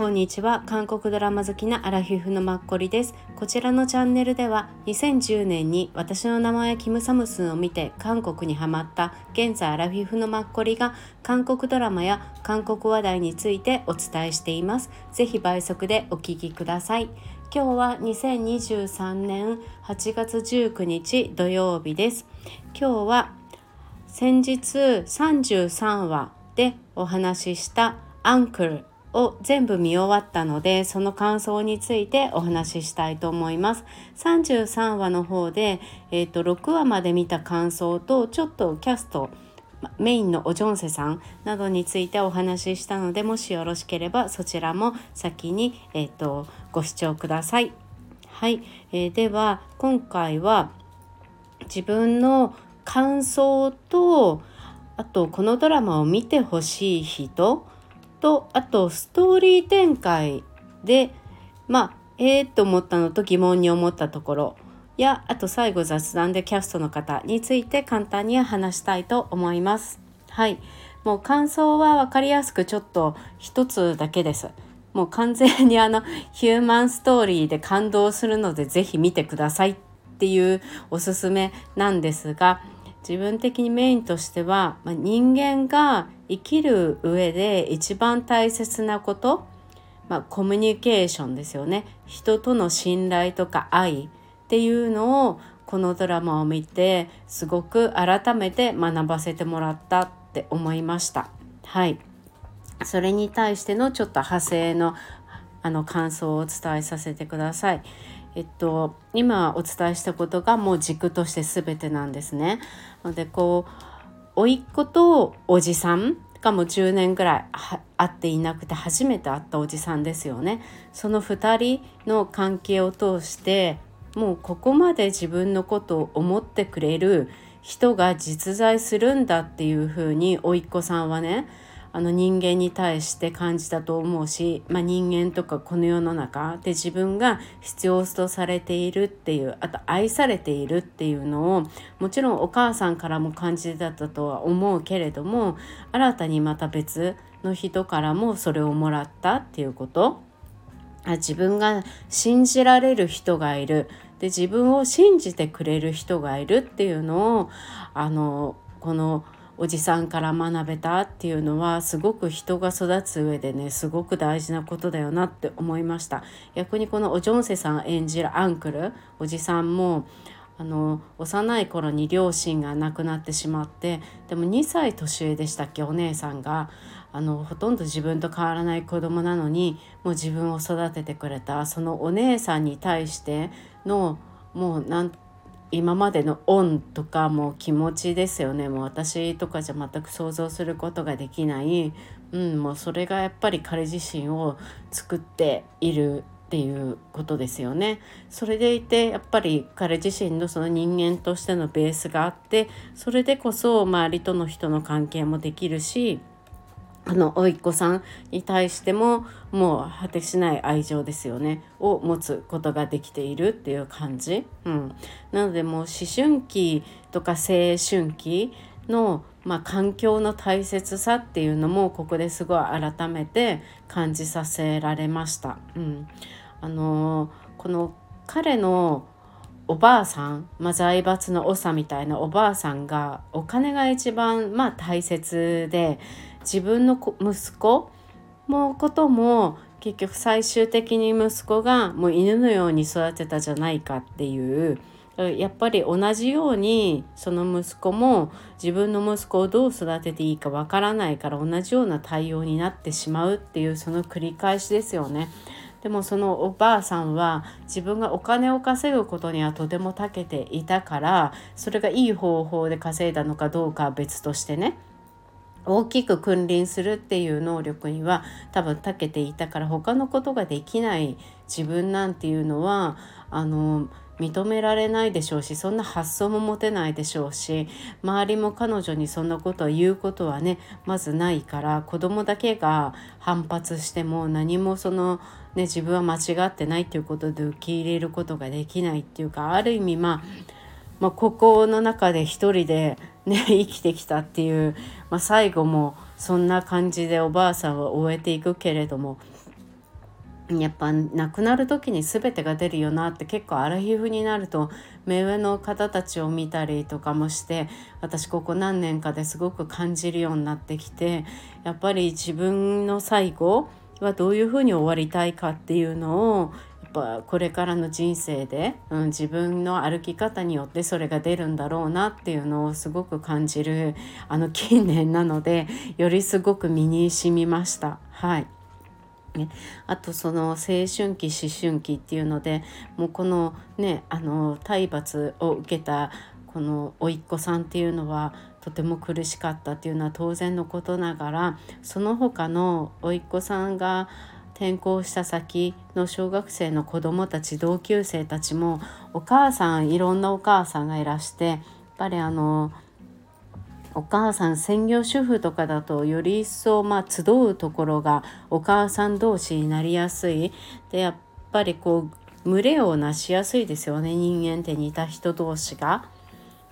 こんにちは。韓国ドラマ好きなアラフィフのマッコリです。こちらのチャンネルでは2010年に私の名前キムサムスンを見て韓国にハマった現在アラフィフのマッコリが韓国ドラマや韓国話題についてお伝えしています。ぜひ倍速でお聞きください。今日は2023年8月19日土曜日です。今日は先日33話でお話ししたアンクル。を全部見終わったのでその感想についてお話ししたいと思います33話の方で、えーと、6話まで見た感想とちょっとキャストメインのおジョンセさんなどについてお話ししたのでもしよろしければそちらも先に、えーと、ご視聴ください。はい、えー、では今回は自分の感想とあとこのドラマを見てほしい人とあとストーリー展開でまあええー、と思ったのと疑問に思ったところやあと最後雑談でキャストの方について簡単に話したいと思います。はいもう感想は分かりやすくちょっと一つだけです。もう完全にあのヒューマンストーリーで感動するので是非見てくださいっていうおすすめなんですが自分的にメインとしては、まあ、人間が生きる上で一番大切なこと、まあ、コミュニケーションですよね。人との信頼とか愛っていうのをこのドラマを見てすごく改めて学ばせてもらったって思いました。はい。それに対してのちょっと派生のあの感想をお伝えさせてくださいえっと、今お伝えしたことがもう軸として全てなんですね。のでこう甥っ子とおじさんがもう10年ぐらい会っていなくて初めて会ったおじさんですよね。その2人の関係を通してもうここまで自分のことを思ってくれる人が実在するんだっていうふうに甥っ子さんはねあの人間に対して感じたと思うし、まあ、人間とかこの世の中で自分が必要とされているっていうあと愛されているっていうのをもちろんお母さんからも感じてたとは思うけれども新たにまた別の人からもそれをもらったっていうこと。自分が信じられる人がいる。で自分を信じてくれる人がいるっていうのをあのこの「おじさんから学べたっていうのはすごく人が育つ上でねすごく大事なことだよなって思いました。逆にこのおジョンセさん演じるアンクルおじさんもあの幼い頃に両親が亡くなってしまってでも2歳年上でしたっけお姉さんが。あのほとんど自分と変わらない子供なのにもう自分を育ててくれたそのお姉さんに対してのもうなん今までの恩とかも気持ちですよねもう私とかじゃ全く想像することができない、うん、もうそれがやっぱり彼自身を作っているっていうことですよね。それでいてやっぱり彼自身のその人間としてのベースがあってそれでこそ周りとの人の関係もできるしあの甥っ子さんに対してももう果てしない愛情ですよね。を持つことができているっていう感じ、うん、なのでもう思春期とか青春期の、まあ、環境の大切さっていうのもここですごい改めて感じさせられました。うん、あのこの彼のおばあさん、まあ、財閥の長みたいなおばあさんがお金が一番、まあ、大切で自分の息子もことも結局最終的に息子がもう犬のように育てたじゃないかっていうやっぱり同じようにその息子も自分の息子をどう育てていいかわからないから同じような対応になってしまうっていうその繰り返しですよね。でもそのおばあさんは自分がお金を稼ぐことにはとても長けていたからそれがいい方法で稼いだのかどうかは別としてね大きく君臨するっていう能力には多分長けていたから他のことができない自分なんていうのはあの認められないでしょうしそんな発想も持てないでしょうし周りも彼女にそんなことを言うことはねまずないから子供だけが反発しても何もその、ね、自分は間違ってないっていうことで受け入れることができないっていうかある意味まあまあ、ここの中で一人でね 生きてきたっていう、まあ、最後もそんな感じでおばあさんは終えていくけれどもやっぱ亡くなる時に全てが出るよなって結構アラヒフになると目上の方たちを見たりとかもして私ここ何年かですごく感じるようになってきてやっぱり自分の最後はどういうふうに終わりたいかっていうのをぱこれからの人生で、うん、自分の歩き方によってそれが出るんだろうなっていうのをすごく感じるあの近年なのでよりすごく身に染みました。はい、あとその青春期思春期っていうのでもうこのねあの体罰を受けたこの甥っ子さんっていうのはとても苦しかったっていうのは当然のことながらその他の甥っ子さんが転校した先の小学生の子どもたち同級生たちもお母さんいろんなお母さんがいらしてやっぱりあのお母さん専業主婦とかだとより一層まあ集うところがお母さん同士になりやすいでやっぱりこう群れをなしやすいですよね人間って似た人同士が。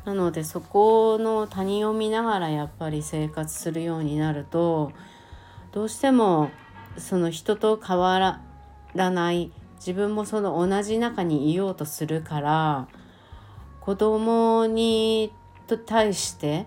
なのでそこの他人を見ながらやっぱり生活するようになるとどうしてもその人と変わらない自分もその同じ中にいようとするから子供にと対して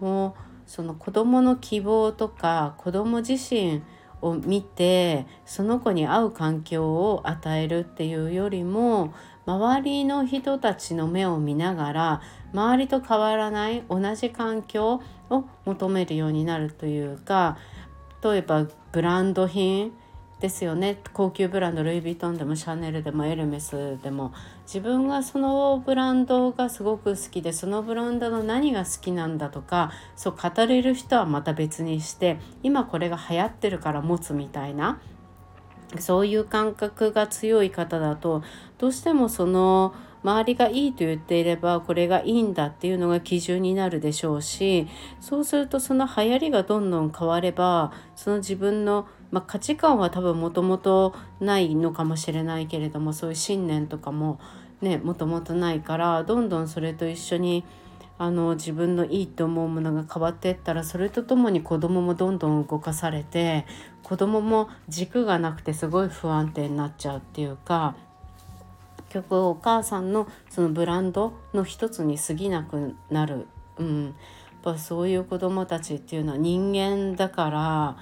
もうその子どもの希望とか子ども自身を見てその子に合う環境を与えるっていうよりも周りの人たちの目を見ながら周りと変わらない同じ環境を求めるようになるというか例えばブランド品ですよね。高級ブランドルイ・ヴィトンでもシャネルでもエルメスでも自分がそのブランドがすごく好きでそのブランドの何が好きなんだとかそう語れる人はまた別にして今これが流行ってるから持つみたいなそういう感覚が強い方だとどうしてもその周りがいいと言っていればこれがいいんだっていうのが基準になるでしょうしそうするとその流行りがどんどん変わればその自分のまあ、価値観は多分もともとないのかもしれないけれどもそういう信念とかもねもともとないからどんどんそれと一緒にあの自分のいいと思うものが変わっていったらそれとともに子供もどんどん動かされて子供も軸がなくてすごい不安定になっちゃうっていうか局お母さんのそのブランドの一つに過ぎなくなる、うん、やっぱそういう子供たちっていうのは人間だから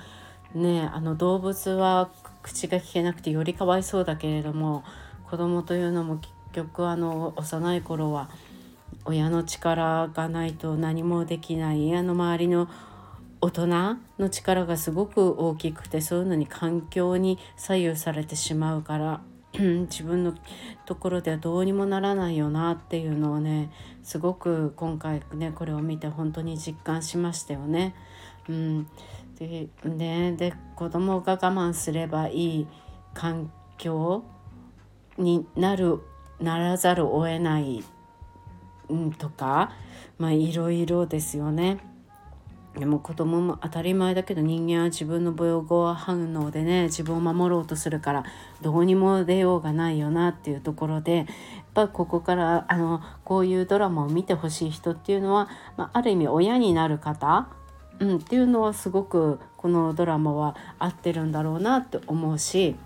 ねあの動物は口が聞けなくてよりかわいそうだけれども子供というのも結局あの幼い頃は親の力がないと何もできない。あの周りの大人の力がすごく大きくてそういうのに環境に左右されてしまうから。自分のところではどうにもならないよなっていうのをねすごく今回ねこれを見て本当に実感しましたよね。うん、でねで子供が我慢すればいい環境になるならざるを得ない、うん、とかまあいろいろですよね。でも子供も当たり前だけど人間は自分の母語反応でね自分を守ろうとするからどうにも出ようがないよなっていうところでやっぱここからあのこういうドラマを見てほしい人っていうのは、まあ、ある意味親になる方うん、っていうのはすごくこのドラマは合ってるんだろうなって思うし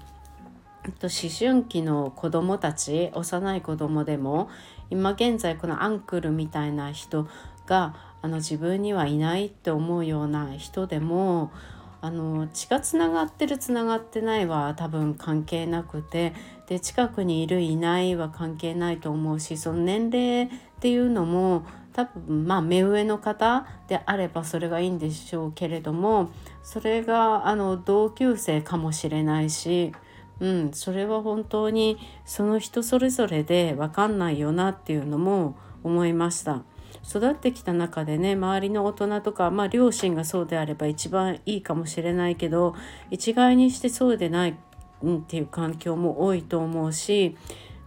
思春期の子供たち幼い子供でも今現在このアンクルみたいな人があの自分にはいないって思うような人でもあの血がつながってるつながってないは多分関係なくてで近くにいるいないは関係ないと思うしその年齢っていうのも多分まあ目上の方であればそれがいいんでしょうけれどもそれがあの同級生かもしれないし、うん、それは本当にその人それぞれで分かんないよなっていうのも思いました。育ってきた中でね周りの大人とか、まあ、両親がそうであれば一番いいかもしれないけど一概にしてそうでない、うん、っていう環境も多いと思うし、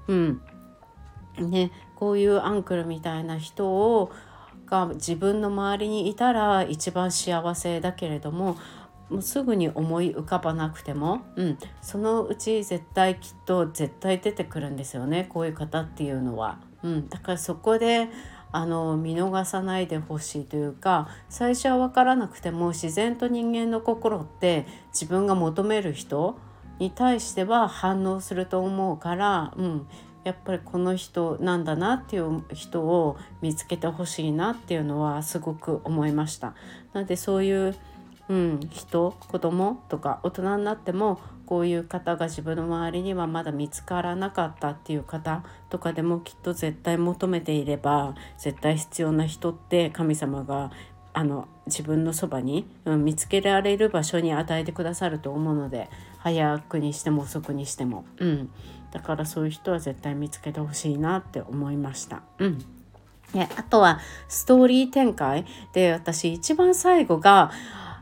うん。ね、こういうアンクルみたいな人をが自分の周りにいたら一番幸せだけれどももうすぐに思い浮かばなくても、うん、そのうち絶対きっと絶対出てくるんですよねこういう方っていうのは。うん、だからそこであの見逃さないでほしいというか最初は分からなくても自然と人間の心って自分が求める人に対しては反応すると思うから、うん、やっぱりこの人なんだなっていう人を見つけてほしいなっていうのはすごく思いました。なのでそういううん、人子供とか大人になってもこういう方が自分の周りにはまだ見つからなかったっていう方とかでもきっと絶対求めていれば絶対必要な人って神様があの自分のそばに、うん、見つけられる場所に与えてくださると思うので早くにしても遅くにしても、うん、だからそういう人は絶対見つけてほしいなって思いました。うん。ね、あとはストーリー展開。で私一番最後が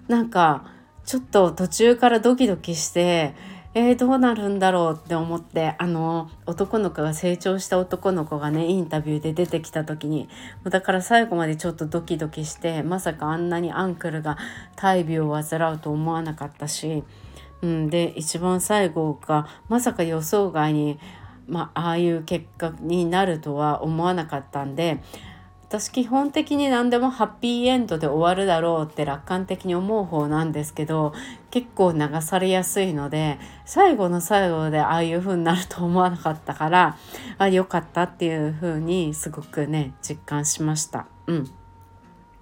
なんかちょっと途中からドキドキしてえー、どうなるんだろうって思ってあの男の子が成長した男の子がねインタビューで出てきた時にだから最後までちょっとドキドキしてまさかあんなにアンクルが大病を患うと思わなかったし、うん、で一番最後がまさか予想外に、まあ、ああいう結果になるとは思わなかったんで私基本的に何でもハッピーエンドで終わるだろうって楽観的に思う方なんですけど結構流されやすいので最後の最後でああいう風になると思わなかったからあ良かったっていう風にすごくね実感しました。うん、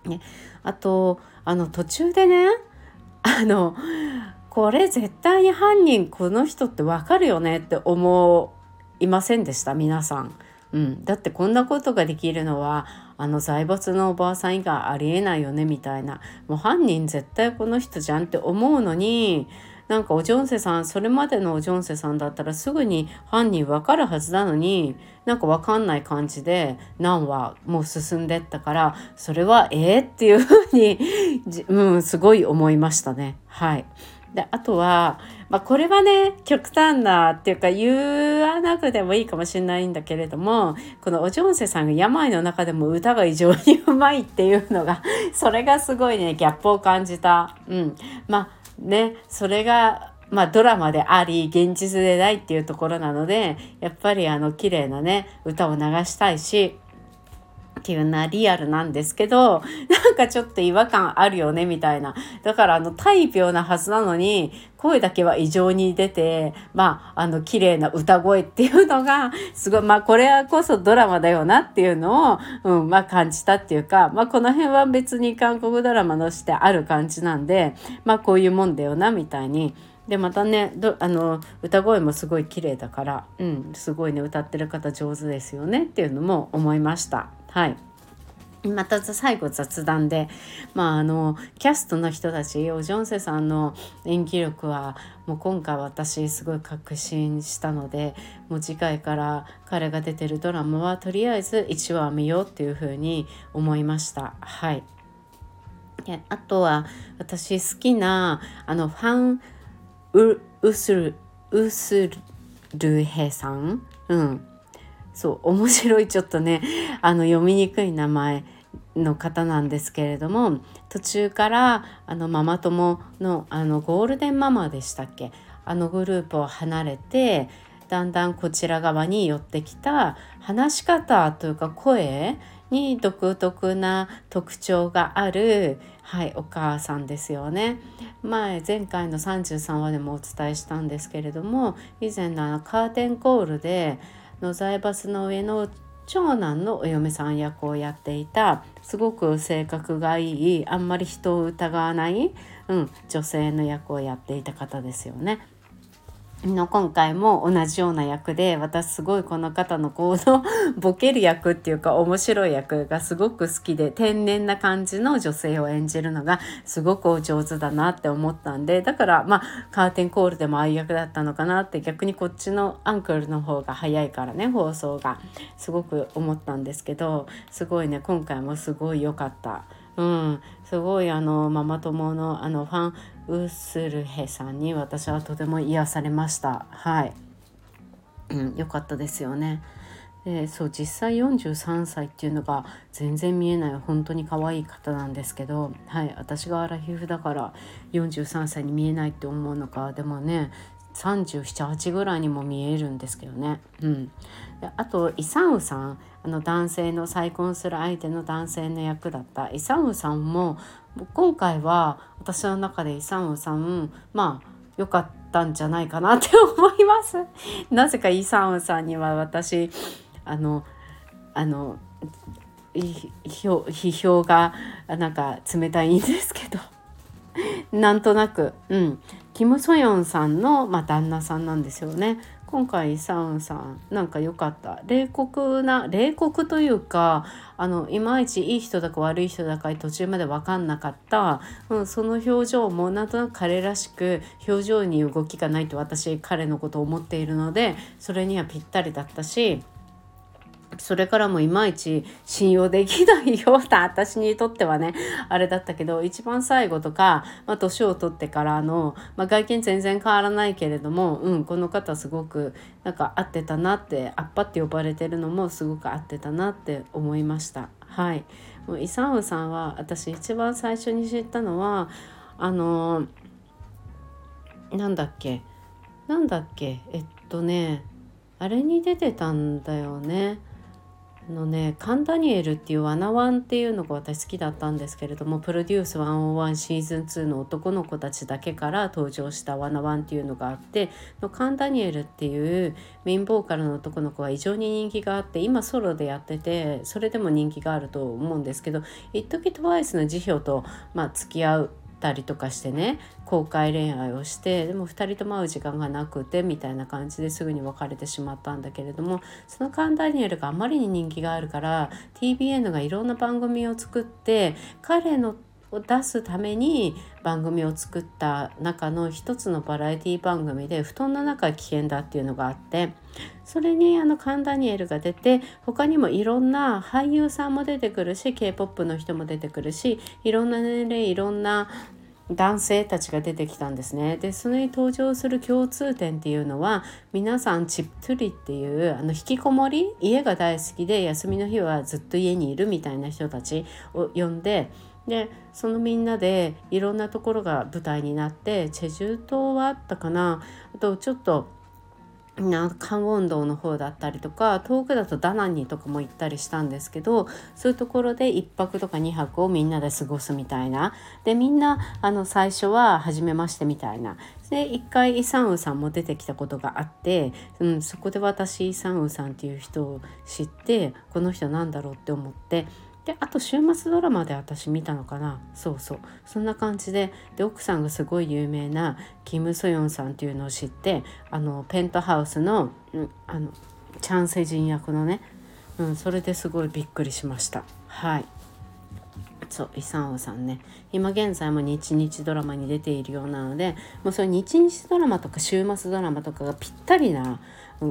ね、あとあの途中でねあのこれ絶対に犯人この人ってわかるよねって思いませんでした？皆さん。うん、だってこんなことができるのはあの財閥のおばあさん以外ありえないよねみたいなもう犯人絶対この人じゃんって思うのになんかおジョンセさんそれまでのおジョンセさんだったらすぐに犯人わかるはずなのになんかわかんない感じで何話もう進んでったからそれはええ、っていうふうに、うん、すごい思いましたねはい。であとは、まあ、これはね極端なっていうか言わなくてもいいかもしれないんだけれどもこのおジョンセさんが病の中でも歌が異常にうまいっていうのが それがすごいねギャップを感じた。うん、まあねそれがまあ、ドラマであり現実でないっていうところなのでやっぱりあの綺麗なね歌を流したいしっていうのはリアルなんですけどなんかちょっと違和感あるよねみたいなだからあの大病なはずなのに声だけは異常に出てまああの綺麗な歌声っていうのがすごいまあこれはこそドラマだよなっていうのを、うんまあ、感じたっていうか、まあ、この辺は別に韓国ドラマとしてある感じなんでまあこういうもんだよなみたいに。でまたねどあの歌声もすごい綺麗だから、うん、すごいね歌ってる方上手ですよねっていうのも思いました。はい。また最後雑談で、まあ、あのキャストの人たちオジョンセさんの演技力はもう今回私すごい確信したのでもう次回から彼が出てるドラマはとりあえず1話見ようっていうふうに思いました。はい。であとは私好きなあのファンウウスルウスルヘさん、うん、そう 面白いちょっとねあの読みにくい名前の方なんですけれども途中からあのママ友のあのゴールデンママでしたっけ？あのグループを離れてだんだんこちら側に寄ってきた話し方というか声に独特な特徴がある、はい、お母さんですよね。前前回の33話でもお伝えしたんですけれども以前のカーテンコールでの財閥の上の長男のお嫁さん役をやっていたすごく性格がいいあんまり人を疑わない、うん、女性の役をやっていた方ですよね。の今回も同じような役で私すごいこの方のこの ボケる役っていうか面白い役がすごく好きで天然な感じの女性を演じるのがすごくお上手だなって思ったんでだからまあカーテンコールでもああいう役だったのかなって逆にこっちのアンクルの方が早いからね放送がすごく思ったんですけどすごいね今回もすごい良かった。うん、すごいあのママ友のあのファンウスルヘさんに私はとても癒されました。はい、うん、よかったですよね。でそう実際43歳っていうのが全然見えない本当に可愛い方なんですけど、はい、私がアラヒフだから43歳に見えないって思うのかでもね378ぐらいにも見えるんですけどね。うん、であとイサンウさんあの男性の再婚する相手の男性の役だったイサウさんも今回は私の中でイサウさんまあ良かったんじゃないかなって思います。なぜかイ・サンさんには私あのあの批評がなんか冷たいんですけど なんとなく、うん、キム・ソヨンさんの、まあ、旦那さんなんですよね。今回サウンさんなんか良かった。冷酷な冷酷というかあのいまいちいい人だか悪い人だか途中まで分かんなかった、うん、その表情もなんとなく彼らしく表情に動きがないと私彼のことを思っているのでそれにはぴったりだったしそれからもいまいち信用できないような私にとってはねあれだったけど一番最後とか、まあ、年を取ってからの、まあ、外見全然変わらないけれども、うん、この方すごくなんか合ってたなってアッパって呼ばれてるのもすごく合ってたなって思いました。はい、もうイサウさんは私一番最初に知ったのはあのなんだっけなんだっけえっとねあれに出てたんだよね。のねカンダニエルっていうワナワンっていうのが私好きだったんですけれどもプロデュース101シーズン2の男の子たちだけから登場したワナワンっていうのがあってのカンダニエルっていうメインボーカルの男の子は異常に人気があって今ソロでやっててそれでも人気があると思うんですけど一時 TWICE の辞表と、まあ、付き合うたりとかしてね公開恋愛をしてでも2人とも会う時間がなくてみたいな感じですぐに別れてしまったんだけれどもそのカン・ダニエルがあまりに人気があるから TBN がいろんな番組を作って彼のを出すために番組を作った中の一つのバラエティ番組で布団の中は危険だっていうのがあってそれにあのカン・ダニエルが出て他にもいろんな俳優さんも出てくるし k p o p の人も出てくるしいろんな年齢いろんな男性たちが出てきたんですね。でそれに登場する共通点っていうのは皆さんチップトゥリっていうあの引きこもり家が大好きで休みの日はずっと家にいるみたいな人たちを呼んででそのみんなでいろんなところが舞台になってチェジュ島はあったかな。あとちょっとなカンウォン道の方だったりとか遠くだとダナンにとかも行ったりしたんですけどそういうところで1泊とか2泊をみんなで過ごすみたいな。でみんなあの最初は初めましてみたいな。で一回イ・サンウさんも出てきたことがあって、うん、そこで私イ・サンウさんっていう人を知ってこの人なんだろうって思ってであと週末ドラマで私見たのかな。そうそう。そんな感じでで奥さんがすごい有名なキム・ソヨンさんっていうのを知ってあのペントハウスの,、うん、あのチャン・セジン役のね、うん、それですごいびっくりしました。はい。そうイ・サンウさんね。今現在も日日ドラマに出ているようなのでもうそれ日日ドラマとか週末ドラマとかがぴったりな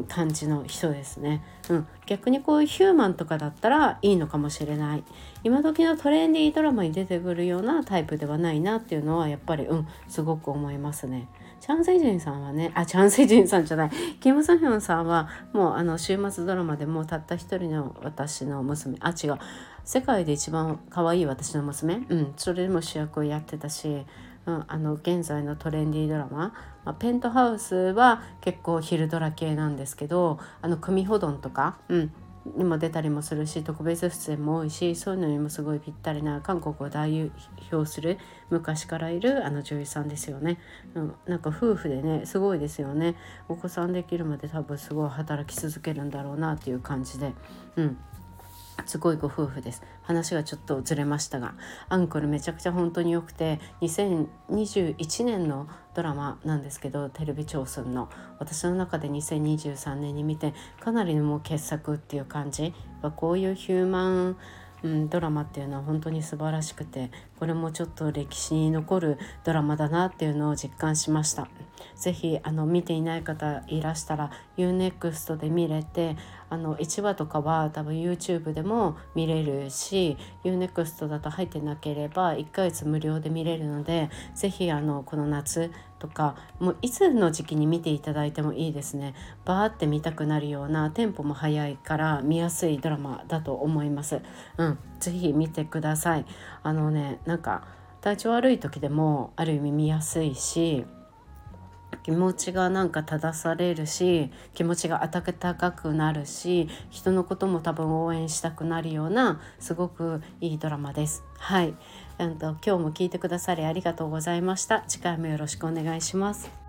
感じの人ですね、うん、逆にこういうヒューマンとかだったらいいのかもしれない。今時のトレンディードラマに出てくるようなタイプではないなっていうのはやっぱりうんすごく思いますね。チャン・セジンさんはねあチャン・セジンさんじゃない。キム・ソヒョンさんはもうあの週末ドラマでもうたった一人の私の娘。あ違う。世界で一番可愛い私の娘。うん。それでも主役をやってたし。うん、あの現在のトレンディードラマ、まあ、ペントハウスは結構昼ドラ系なんですけどあの組ほどんとか、うん、にも出たりもするし特別出演も多いしそういうのにもすごいぴったりな韓国を代表する昔からいるあの女優さんですよね、うん、なんか夫婦でねすごいですよね。お子さんできるまで多分すごい働き続けるんだろうなっていう感じで、うん、すごいご夫婦です。話がちょっとずれましたがアンコルめちゃくちゃ本当に良くて2021年のドラマなんですけどテレビ朝鮮の。私の中で2023年に見てかなりのもう傑作っていう感じ。こういうヒューマンうん、ドラマっていうのは本当に素晴らしくてこれもちょっと歴史に残るドラマだなっていうのを実感しました。ぜひあの見ていない方いらしたら UNEXT で見れてあの1話とかは多分 YouTube でも見れるし UNEXT だと入ってなければ1ヶ月無料で見れるので是非あのこの夏とかもういつの時期に見ていただいてもいいですね。バーって見たくなるようなテンポも速いから見やすいドラマだと思います。うん。是非見てくださいあのねなんか体調悪い時でもある意味見やすいし気持ちがなんか正されるし気持ちが温かくなるし人のことも多分応援したくなるようなすごくいいドラマです。はい、えっと今日も聞いてくださりありがとうございました。次回もよろしくお願いします。